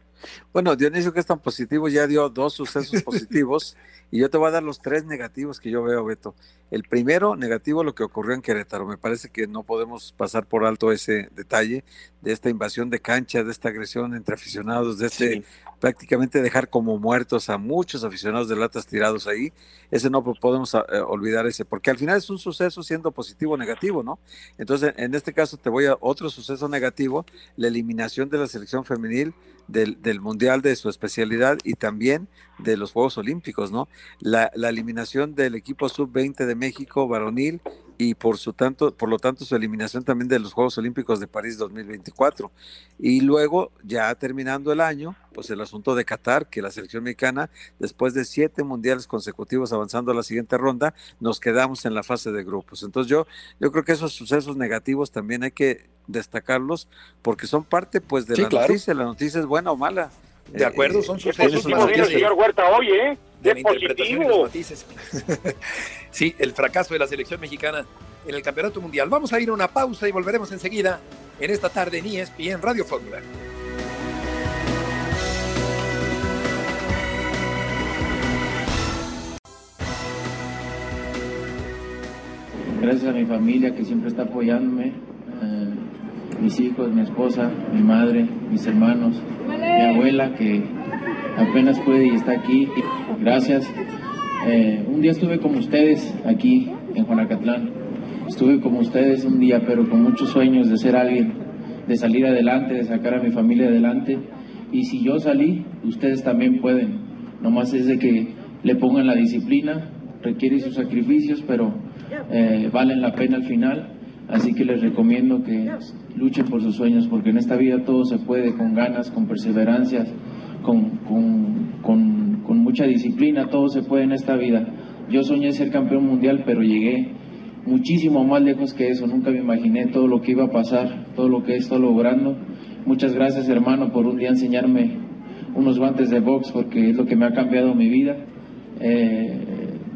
Speaker 3: Bueno, Dionisio, que es tan positivo, ya dio dos sucesos positivos y yo te voy a dar los tres negativos que yo veo, Beto. El primero, negativo, lo que ocurrió en Querétaro. Me parece que no podemos pasar por alto ese detalle de esta invasión de cancha, de esta agresión entre aficionados, de este prácticamente dejar como muertos a muchos aficionados de latas tirados ahí. Ese no podemos eh, olvidar ese, porque al final es un suceso siendo positivo o negativo, ¿no? Entonces, en este caso te voy a otro suceso negativo, la eliminación de la selección femenil del, del, Mundial de su especialidad y también de los Juegos Olímpicos, ¿no? La, la eliminación del equipo sub-20 de México varonil y por, su tanto, por lo tanto su eliminación también de los Juegos Olímpicos de París 2024. Y luego, ya terminando el año, pues el asunto de Qatar, que la selección mexicana, después de siete mundiales consecutivos avanzando a la siguiente ronda, nos quedamos en la fase de grupos. Entonces yo, yo creo que esos sucesos negativos también hay que destacarlos porque son parte pues de la noticia, la noticia es buena o mala.
Speaker 9: De acuerdo, eh, son
Speaker 4: sucesos. el señor Huerta hoy, ¿eh? De, positivo.
Speaker 9: sí, el fracaso de la selección mexicana en el Campeonato Mundial. Vamos a ir a una pausa y volveremos enseguida en esta tarde en ESPN Radio Fórmula.
Speaker 10: Gracias a mi familia que siempre está apoyándome, eh, mis hijos, mi esposa, mi madre, mis hermanos, mi abuela que apenas puede y está aquí. Gracias. Eh, un día estuve como ustedes aquí en Juanacatlán. Estuve como ustedes un día, pero con muchos sueños de ser alguien, de salir adelante, de sacar a mi familia adelante. Y si yo salí, ustedes también pueden. Nomás es de que le pongan la disciplina, requiere sus sacrificios, pero eh, valen la pena al final. Así que les recomiendo que luchen por sus sueños, porque en esta vida todo se puede con ganas, con perseverancias, con, con, mucha disciplina, todo se puede en esta vida. Yo soñé ser campeón mundial, pero llegué muchísimo más lejos que eso. Nunca me imaginé todo lo que iba a pasar, todo lo que he estado logrando. Muchas gracias, hermano, por un día enseñarme unos guantes de box, porque es lo que me ha cambiado mi vida. Eh,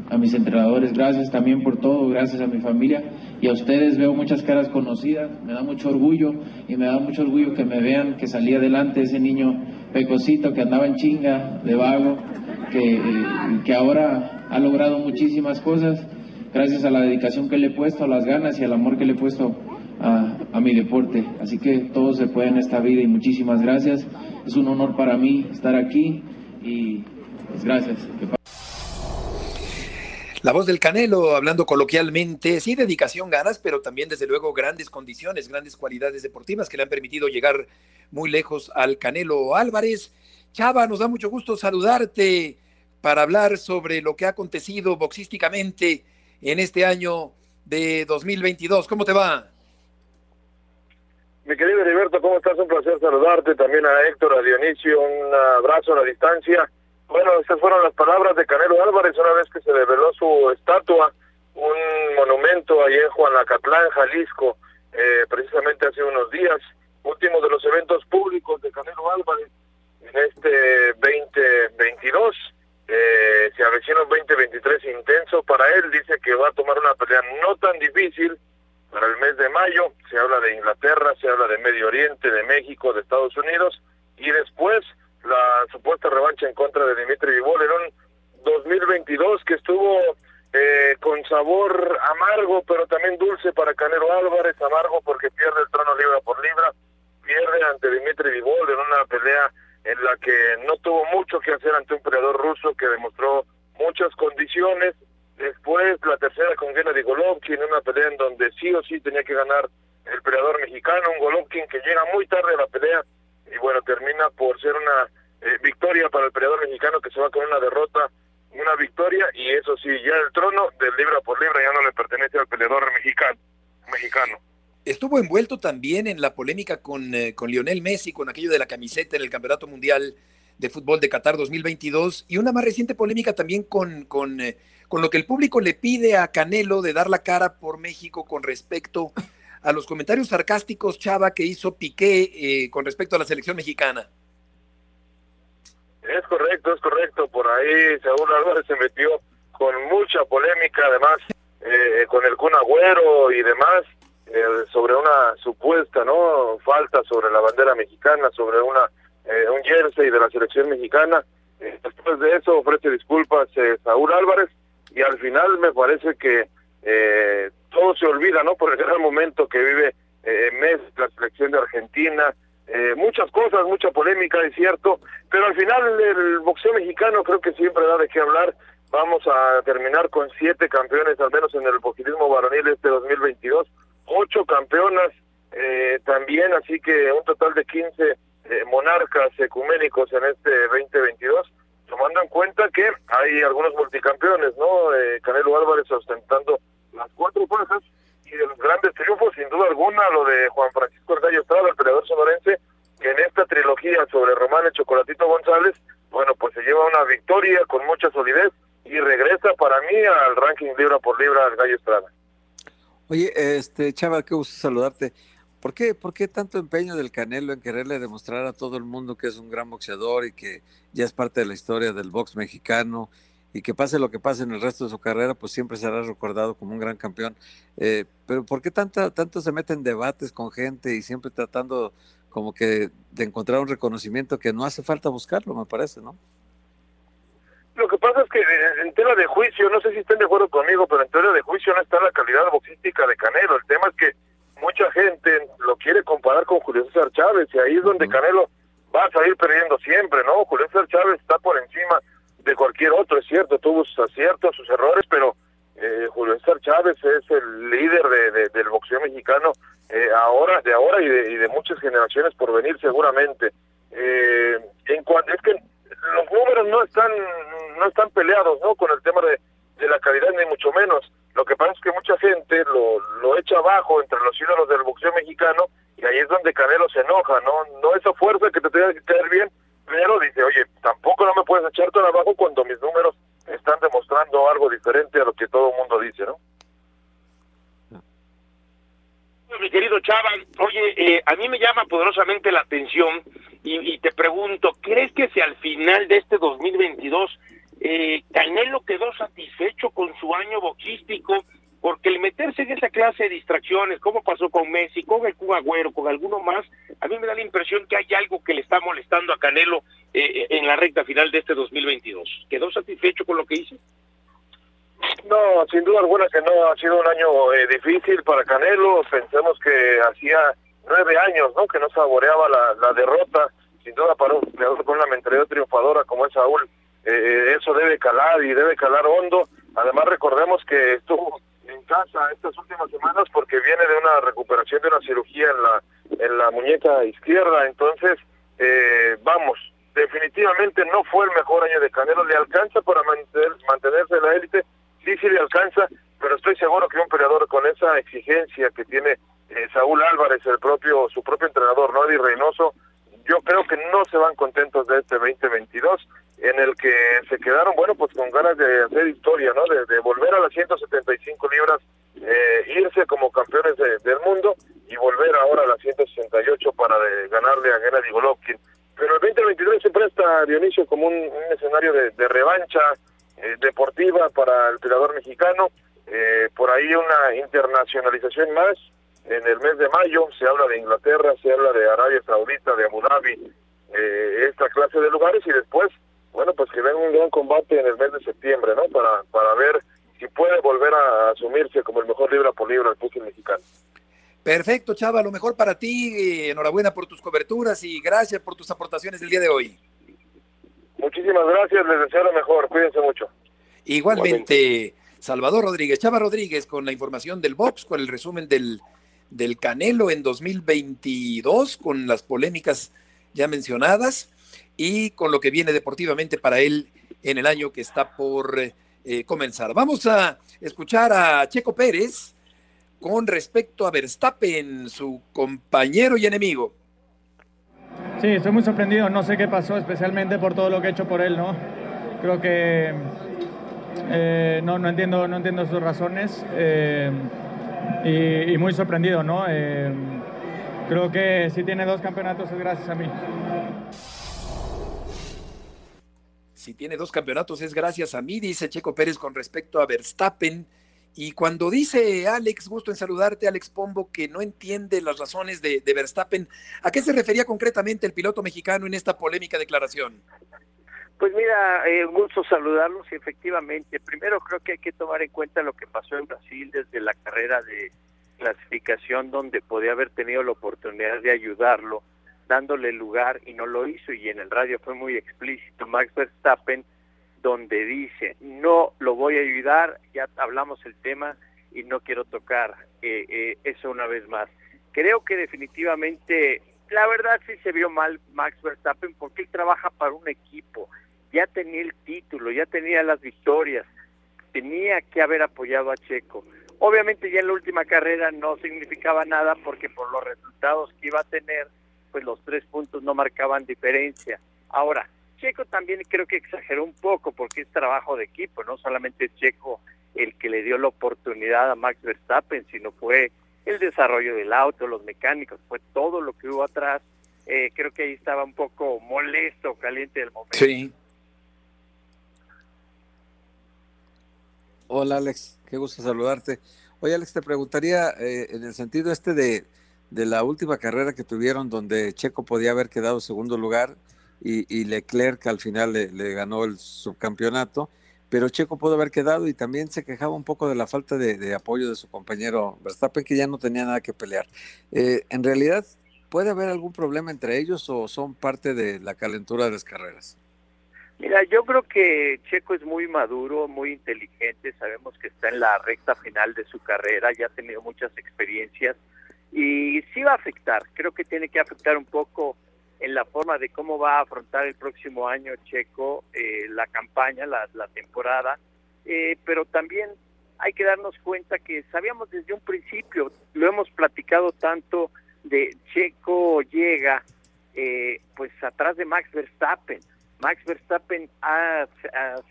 Speaker 10: a mis entrenadores, gracias también por todo, gracias a mi familia y a ustedes veo muchas caras conocidas, me da mucho orgullo y me da mucho orgullo que me vean que salí adelante ese niño pecosito que andaba en chinga, de vago, que, que ahora ha logrado muchísimas cosas, gracias a la dedicación que le he puesto, a las ganas y al amor que le he puesto a, a mi deporte. Así que todo se puede en esta vida y muchísimas gracias. Es un honor para mí estar aquí y pues gracias.
Speaker 9: La voz del Canelo, hablando coloquialmente, sí, dedicación, ganas, pero también desde luego grandes condiciones, grandes cualidades deportivas que le han permitido llegar muy lejos al Canelo Álvarez. Chava, nos da mucho gusto saludarte para hablar sobre lo que ha acontecido boxísticamente en este año de 2022. ¿Cómo te va?
Speaker 11: Mi querido Heriberto, ¿cómo estás? Un placer saludarte. También a Héctor, a Dionisio, un abrazo a la distancia. Bueno, esas fueron las palabras de Canelo Álvarez una vez que se reveló su estatua, un monumento ahí en Juanacatlán, Jalisco, eh, precisamente hace unos días, último de los eventos públicos de Canelo Álvarez en este 2022. Eh, se avecina un 2023 intenso para él, dice que va a tomar una pelea no tan difícil para el mes de mayo, se habla de Inglaterra, se habla de Medio Oriente, de México, de Estados Unidos, y después la supuesta revancha en contra de Dimitri Vivol en un 2022 que estuvo eh, con sabor amargo, pero también dulce para Canelo Álvarez, amargo porque pierde el trono libra por libra, pierde ante Dimitri Vivol en una pelea en la que no tuvo mucho que hacer ante un peleador ruso que demostró muchas condiciones. Después la tercera con Gennady Golovkin, una pelea en donde sí o sí tenía que ganar el peleador mexicano, un Golovkin que llega muy tarde a la pelea y bueno, termina por ser una eh, victoria para el peleador mexicano que se va con una derrota, una victoria y eso sí, ya el trono del libra por libra ya no le pertenece al peleador mexicano. mexicano.
Speaker 9: Estuvo envuelto también en la polémica con, eh, con Lionel Messi, con aquello de la camiseta en el Campeonato Mundial de Fútbol de Qatar 2022 y una más reciente polémica también con, con, eh, con lo que el público le pide a Canelo de dar la cara por México con respecto a los comentarios sarcásticos, Chava, que hizo Piqué eh, con respecto a la selección mexicana.
Speaker 11: Es correcto, es correcto. Por ahí Saúl Álvarez se metió con mucha polémica, además, eh, con el Kun Agüero y demás, eh, sobre una supuesta no falta sobre la bandera mexicana, sobre una un jersey de la selección mexicana. después de eso ofrece disculpas Saúl Álvarez y al final me parece que eh, todo se olvida, ¿no? Por el gran momento que vive eh, Messi, la selección de Argentina, eh, muchas cosas, mucha polémica, es cierto, pero al final el boxeo mexicano creo que siempre da de qué hablar. Vamos a terminar con siete campeones, al menos en el boxismo varonil este 2022, ocho campeonas eh, también, así que un total de 15 eh, monarcas ecuménicos en este 2022 tomando en cuenta que hay algunos multicampeones, ¿no? Eh, Canelo Álvarez ostentando las cuatro fuerzas y de los grandes triunfos, sin duda alguna, lo de Juan Francisco El Gallo Estrada, el peleador sonorense, que en esta trilogía sobre Román y Chocolatito González, bueno, pues se lleva una victoria con mucha solidez y regresa para mí al ranking libra por libra al Gallo Estrada.
Speaker 3: Oye, este, Chava, qué gusto saludarte. ¿Por qué, ¿Por qué tanto empeño del Canelo en quererle demostrar a todo el mundo que es un gran boxeador y que ya es parte de la historia del box mexicano y que pase lo que pase en el resto de su carrera, pues siempre será recordado como un gran campeón. Eh, pero ¿por qué tanto se mete en debates con gente y siempre tratando como que de encontrar un reconocimiento que no hace falta buscarlo, me parece, ¿no?
Speaker 11: Lo que pasa es que en tela de juicio, no sé si estén de acuerdo conmigo, pero en tela de juicio no está la calidad boxística de Canelo. El tema es que mucha gente lo quiere comparar con Julio César Chávez y ahí es donde Canelo va a salir perdiendo siempre, ¿no? Julio César Chávez está por encima de cualquier otro, es cierto, tuvo sus aciertos, sus errores, pero eh, Julio César Chávez es el líder de, del boxeo mexicano eh, ahora, de ahora y de, y de muchas generaciones por venir seguramente. Eh, en cuanto es que los números no están no están peleados, ¿no? Con el tema de, de la calidad ni mucho menos. Lo que pasa es que mucha gente lo, lo echa abajo entre los ídolos del boxeo mexicano y ahí es donde Canelo se enoja, ¿no? No esa fuerza que te tiene que caer bien, pero dice, oye, tampoco no me puedes echar todo abajo cuando mis números están demostrando algo diferente a lo que todo el mundo dice, ¿no?
Speaker 4: Mi querido Chava, oye, eh, a mí me llama poderosamente la atención y, te pregunto, ¿crees que si al final de este 2022 eh, Canelo quedó satisfecho con su año boxístico porque el meterse en esa clase de distracciones, como pasó con Messi, con el Cubagüero, con alguno más, a mí me da la impresión que hay algo que le está molestando a Canelo eh, en la recta final de este 2022. ¿Quedó satisfecho con lo que hizo?
Speaker 11: No, sin duda alguna que no ha sido un año eh, difícil para Canelo. Pensemos que hacía nueve años, ¿no? Que no saboreaba la, derrota. Sin duda para un peleador con una mentalidad triunfadora como es Saúl, eh, eso debe calar y debe calar hondo. Además recordemos que estuvo en casa estas últimas semanas porque viene de una recuperación de una cirugía en la en la muñeca izquierda. Entonces, eh, vamos, definitivamente no fue el mejor año de Canelo. Le alcanza para mantener, mantenerse en la élite sí, sí alcanza, pero estoy seguro que un peleador con esa exigencia que tiene eh, Saúl Álvarez, el propio, su propio entrenador, ¿no? Eddie Reynoso, yo creo que no se van contentos de este 2022, en el que se quedaron, bueno, pues con ganas de hacer historia, ¿no? De, volver a las 175 libras, eh, irse como campeones del mundo y volver ahora a las 168 para ganarle a Gennady Golovkin. Pero el 2023 se presta, Dionisio, como un, escenario de, de revancha, eh, deportiva para el tirador mexicano. Eh, por ahí una internacionalización más. En el mes de mayo se habla de Inglaterra, se habla de Arabia Saudita, de Abu Dhabi, eh, esta clase de lugares y después, bueno, pues que venga un gran combate en el mes de septiembre, ¿no? Para, para ver si puede volver a asumirse como el mejor libra por libra el fútbol mexicano.
Speaker 9: Perfecto, Chava, lo mejor para ti. Enhorabuena por tus coberturas y gracias por tus aportaciones el día de hoy.
Speaker 11: Muchísimas gracias, les deseo lo mejor, cuídense mucho.
Speaker 9: Igualmente, Salvador Rodríguez, Chava Rodríguez, con la información del box, con el resumen del, del Canelo en 2022, con las polémicas ya mencionadas y con lo que viene deportivamente para él en el año que está por eh, comenzar. Vamos a escuchar a Checo Pérez con respecto a Verstappen, su compañero y enemigo.
Speaker 12: Sí, estoy muy sorprendido, no sé qué pasó, especialmente por todo lo que he hecho por él, ¿no? Creo que eh, no, no, entiendo, no entiendo sus razones eh, y, muy sorprendido, ¿no? Eh, creo que si tiene dos campeonatos es gracias a mí.
Speaker 9: Si tiene dos campeonatos es gracias a mí, dice Checo Pérez con respecto a Verstappen. Y cuando dice Alex, gusto en saludarte, Alex Pombo, que no entiende las razones de, Verstappen, ¿a qué se refería concretamente el piloto mexicano en esta polémica declaración?
Speaker 13: Pues mira, eh, gusto saludarlos y efectivamente, primero creo que hay que tomar en cuenta lo que pasó en Brasil desde la carrera de clasificación donde podía haber tenido la oportunidad de ayudarlo, dándole lugar y no lo hizo y en el radio fue muy explícito Max Verstappen donde dice, no lo voy a ayudar, ya hablamos el tema y no quiero tocar eh, eh, eso una vez más. Creo que definitivamente, la verdad sí se vio mal Max Verstappen porque él trabaja para un equipo, ya tenía el título, ya tenía las victorias, tenía que haber apoyado a Checo. Obviamente ya en la última carrera no significaba nada porque por los resultados que iba a tener, pues los tres puntos no marcaban diferencia. Ahora, Checo también creo que exageró un poco porque es trabajo de equipo, no solamente Checo el que le dio la oportunidad a Max Verstappen, sino fue el desarrollo del auto, los mecánicos, fue todo lo que hubo atrás. Eh, creo que ahí estaba un poco molesto, caliente del momento.
Speaker 9: Sí.
Speaker 3: Hola Alex, qué gusto saludarte. Oye Alex, te preguntaría eh, en el sentido este de, de la última carrera que tuvieron donde Checo podía haber quedado segundo lugar, y, Leclerc al final le, ganó el subcampeonato, pero Checo pudo haber quedado y también se quejaba un poco de la falta de, apoyo de su compañero Verstappen, que ya no tenía nada que pelear. Eh, en realidad, ¿puede haber algún problema entre ellos o son parte de la calentura de las carreras?
Speaker 13: Mira, yo creo que Checo es muy maduro, muy inteligente, sabemos que está en la recta final de su carrera, ya ha tenido muchas experiencias y sí va a afectar, creo que tiene que afectar un poco en la forma de cómo va a afrontar el próximo año Checo eh, la campaña, la, temporada, eh, pero también hay que darnos cuenta que sabíamos desde un principio, lo hemos platicado tanto de Checo llega eh, pues atrás de Max Verstappen. Max Verstappen ha,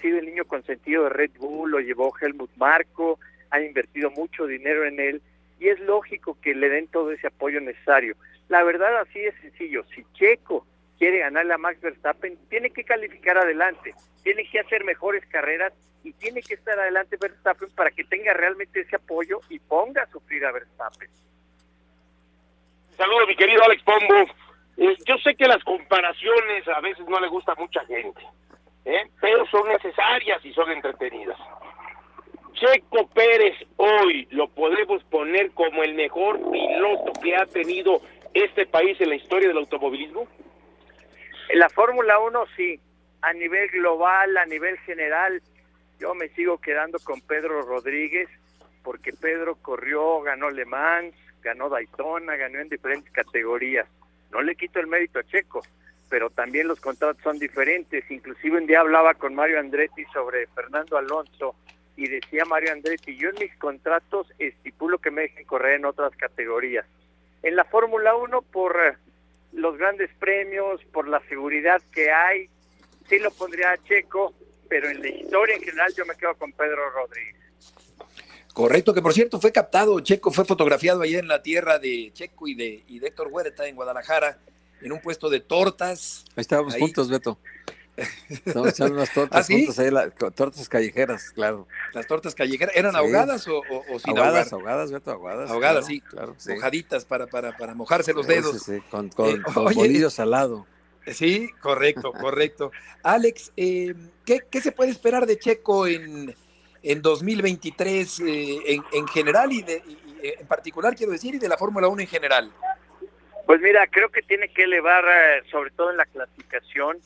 Speaker 13: sido el niño consentido de Red Bull, lo llevó Helmut Marco, ha invertido mucho dinero en él y es lógico que le den todo ese apoyo necesario. La verdad así es sencillo. Si Checo quiere ganarle a Max Verstappen, tiene que calificar adelante, tiene que hacer mejores carreras y tiene que estar adelante Verstappen para que tenga realmente ese apoyo y ponga a sufrir a Verstappen.
Speaker 4: Saludos, mi querido Alex Pombo. Eh, yo sé que las comparaciones a veces no le gusta a mucha gente, ¿eh? pero son necesarias y son entretenidas. Checo Pérez hoy lo podemos poner como el mejor piloto que ha tenido este país en la historia del automovilismo?
Speaker 13: La Fórmula 1 sí, a nivel global, a nivel general, yo me sigo quedando con Pedro Rodríguez, porque Pedro corrió, ganó Le Mans, ganó Daytona, ganó en diferentes categorías. No le quito el mérito a Checo, pero también los contratos son diferentes. Inclusive un día hablaba con Mario Andretti sobre Fernando Alonso y decía Mario Andretti, yo en mis contratos estipulo que me dejen correr en otras categorías. En la Fórmula 1 por eh, los grandes premios, por la seguridad que hay, sí lo pondría a Checo, pero en la historia en general yo me quedo con Pedro Rodríguez.
Speaker 9: Correcto, que por cierto fue captado, Checo fue fotografiado allá en la tierra de Checo y de, y de Héctor Huerta en Guadalajara, en un puesto de tortas.
Speaker 3: Ahí estábamos juntos, Beto. Estamos echando unas tortas
Speaker 9: ¿Ah, sí?
Speaker 3: ahí, la- tortas callejeras, claro.
Speaker 9: Las tortas callejeras, ¿eran
Speaker 3: Sí.
Speaker 9: ahogadas o, o- o sin
Speaker 3: ahogadas,
Speaker 9: ahogar?
Speaker 3: ahogadas, Beto, ahogadas.
Speaker 9: Ahogadas,
Speaker 3: claro,
Speaker 9: sí.
Speaker 3: Claro, sí.
Speaker 9: Mojaditas para, para, para mojarse los dedos.
Speaker 3: sí, sí, Con, con,
Speaker 9: Eh,
Speaker 3: con
Speaker 9: oye,
Speaker 3: bolillo salado.
Speaker 9: Sí, correcto, correcto. Alex, eh, ¿qué, qué se puede esperar de Checo en, en 2023 eh, en, en general y, de, y- y en particular, quiero decir, y de la Fórmula 1 en general?
Speaker 13: Pues mira, creo que tiene que elevar, eh, sobre todo en la clasificación,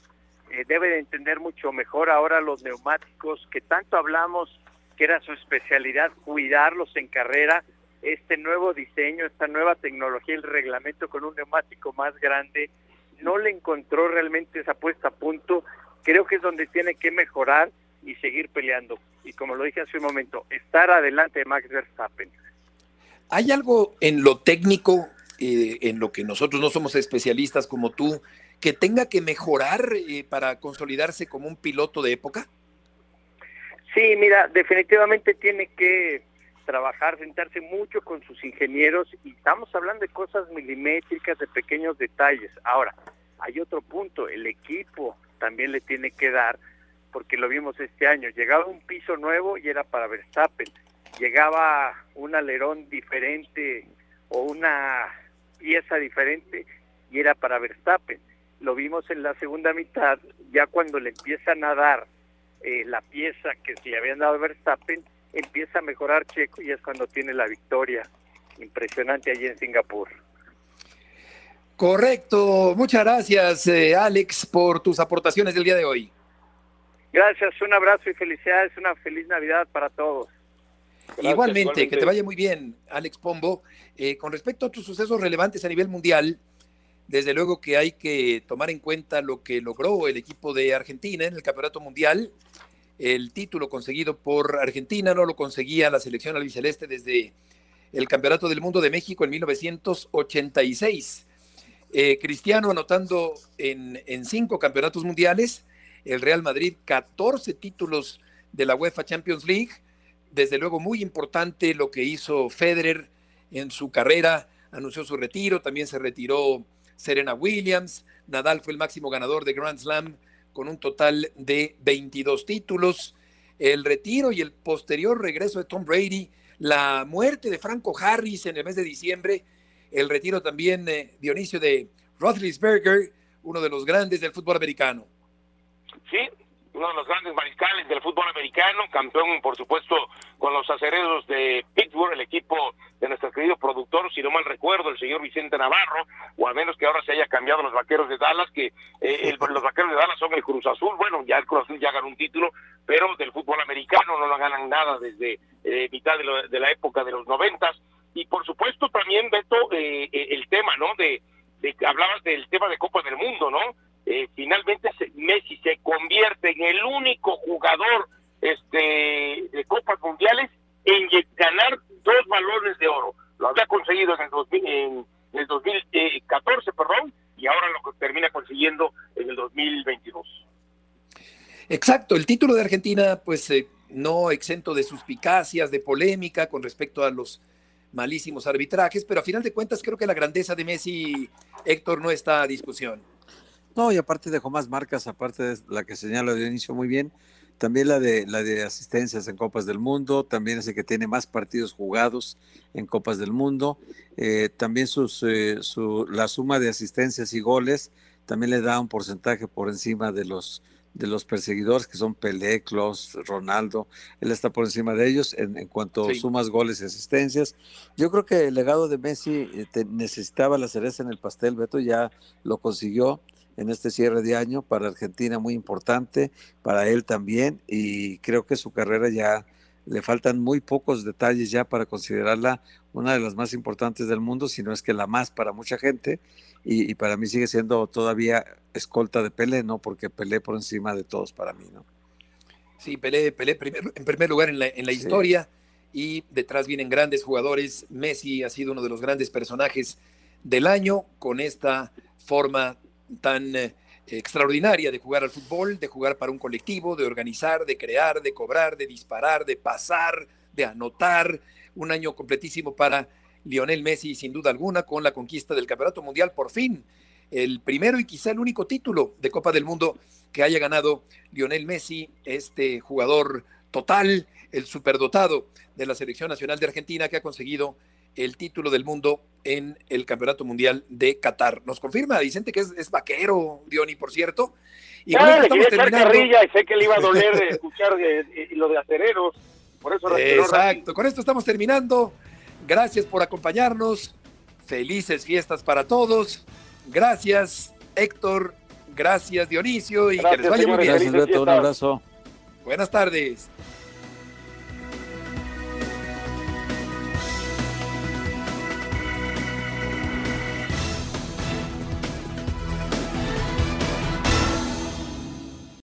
Speaker 13: eh, debe de entender mucho mejor ahora los neumáticos, que tanto hablamos que era su especialidad, cuidarlos en carrera, este nuevo diseño, esta nueva tecnología, el reglamento con un neumático más grande, no le encontró realmente esa puesta a punto, creo que es donde tiene que mejorar y seguir peleando. Y como lo dije hace un momento, estar adelante de Max Verstappen.
Speaker 9: ¿Hay algo en lo técnico, eh, en lo que nosotros no somos especialistas como tú, que tenga que mejorar eh, para consolidarse como un piloto de época?
Speaker 13: Sí, mira, definitivamente tiene que trabajar, sentarse mucho con sus ingenieros y estamos hablando de cosas milimétricas, de pequeños detalles. Ahora, hay otro punto, el equipo también le tiene que dar, porque lo vimos este año, llegaba un piso nuevo y era para Verstappen, llegaba un alerón diferente o una pieza diferente y era para Verstappen. Lo vimos en la segunda mitad, ya cuando le empiezan a dar eh, la pieza que se le habían dado a Verstappen, empieza a mejorar Checo y es cuando tiene la victoria impresionante allí en Singapur.
Speaker 9: Correcto. Muchas gracias, eh, Alex, por tus aportaciones del día de hoy.
Speaker 13: Gracias, un abrazo y felicidades, una feliz Navidad para todos.
Speaker 9: igualmente, que te vaya muy bien, Alex Pombo. Eh, con respecto a otros sucesos relevantes a nivel mundial, desde luego que hay que tomar en cuenta lo que logró el equipo de Argentina en el Campeonato Mundial. El título conseguido por Argentina no lo conseguía la selección albiceleste desde el Campeonato del Mundo de México en 1986. Eh, Cristiano anotando en, en cinco campeonatos mundiales, el Real Madrid 14 títulos de la UEFA Champions League. Desde luego muy importante lo que hizo Federer en su carrera, anunció su retiro, también se retiró Serena Williams, Nadal fue el máximo ganador de Grand Slam con un total de 22 títulos, el retiro y el posterior regreso de Tom Brady, la muerte de Franco Harris en el mes de diciembre, el retiro también, eh, Dionisio, de Roethlisberger, uno de los grandes del fútbol americano.
Speaker 4: Sí, uno de los grandes mariscales del fútbol americano, campeón, por supuesto, con los acereros de Pittsburgh, el equipo de nuestro querido productor, si no mal recuerdo, el señor Vicente Navarro, o al menos que ahora se haya cambiado los vaqueros de Dallas, que eh, el- los vaqueros de Dallas son el Cruz Azul, bueno, ya el Cruz Azul ya ganó un título, pero del fútbol americano no lo ganan nada desde eh, mitad de, lo- de la época de los noventas, y por supuesto también, Beto, eh, eh, el tema, ¿no?, de, de hablabas del tema de Copa del Mundo, ¿no?, eh, finalmente se- Messi se convierte en el único jugador este de Copas Mundiales en ganar dos balones de oro. Lo había conseguido en el, 2000 en el 2014, perdón, y ahora lo termina consiguiendo en el 2022.
Speaker 9: Exacto, el título de Argentina, pues eh, no exento de suspicacias, de polémica con respecto a los malísimos arbitrajes, pero a final de cuentas creo que la grandeza de Messi, Héctor, no está a discusión.
Speaker 3: No, y aparte dejó más marcas, aparte de la que señala de inicio muy bien, también la de la de asistencias en Copas del Mundo, también es el que tiene más partidos jugados en Copas del Mundo, eh, también sus, eh, su, la suma de asistencias y goles también le da un porcentaje por encima de los de los perseguidores que son Pelé, Ronaldo, él está por encima de ellos en, cuanto sumas goles y asistencias. Yo creo que el legado de Messi eh, necesitaba la cereza en el pastel, Beto ya lo consiguió en este cierre de año para Argentina muy importante, para él también y creo que su carrera ya le faltan muy pocos detalles ya para considerarla una de las más importantes del mundo, si no es que la más para mucha gente, y, para mí sigue siendo todavía escolta de Pelé, ¿no? Porque Pelé por encima de todos para mí, ¿no?
Speaker 9: Sí, Pelé, Pelé en primer lugar en la, en la historia, y detrás vienen grandes jugadores. Messi ha sido uno de los grandes personajes del año con esta forma tan... Eh, extraordinaria de jugar al fútbol, de jugar para un colectivo, de organizar, de crear, de cobrar, de disparar, de pasar, de anotar. Un año completísimo para Lionel Messi, sin duda alguna, con la conquista del Campeonato Mundial por fin. El primero y quizá el único título de Copa del Mundo que haya ganado Lionel Messi, este jugador total, el superdotado de la Selección Nacional de Argentina que ha conseguido el título del mundo en el Campeonato Mundial de Qatar. Nos confirma Vicente que es, vaquero, Diony, por cierto.
Speaker 4: Y ya, le quería echar carrilla y sé que le iba a doler escuchar lo de acereros. Por eso
Speaker 9: Exacto, con esto estamos terminando. Gracias por acompañarnos. Felices fiestas para todos. Gracias, Héctor. Gracias, Dionisio. Y que les vaya muy bien.
Speaker 3: Gracias, Beto. Un abrazo.
Speaker 9: Buenas tardes.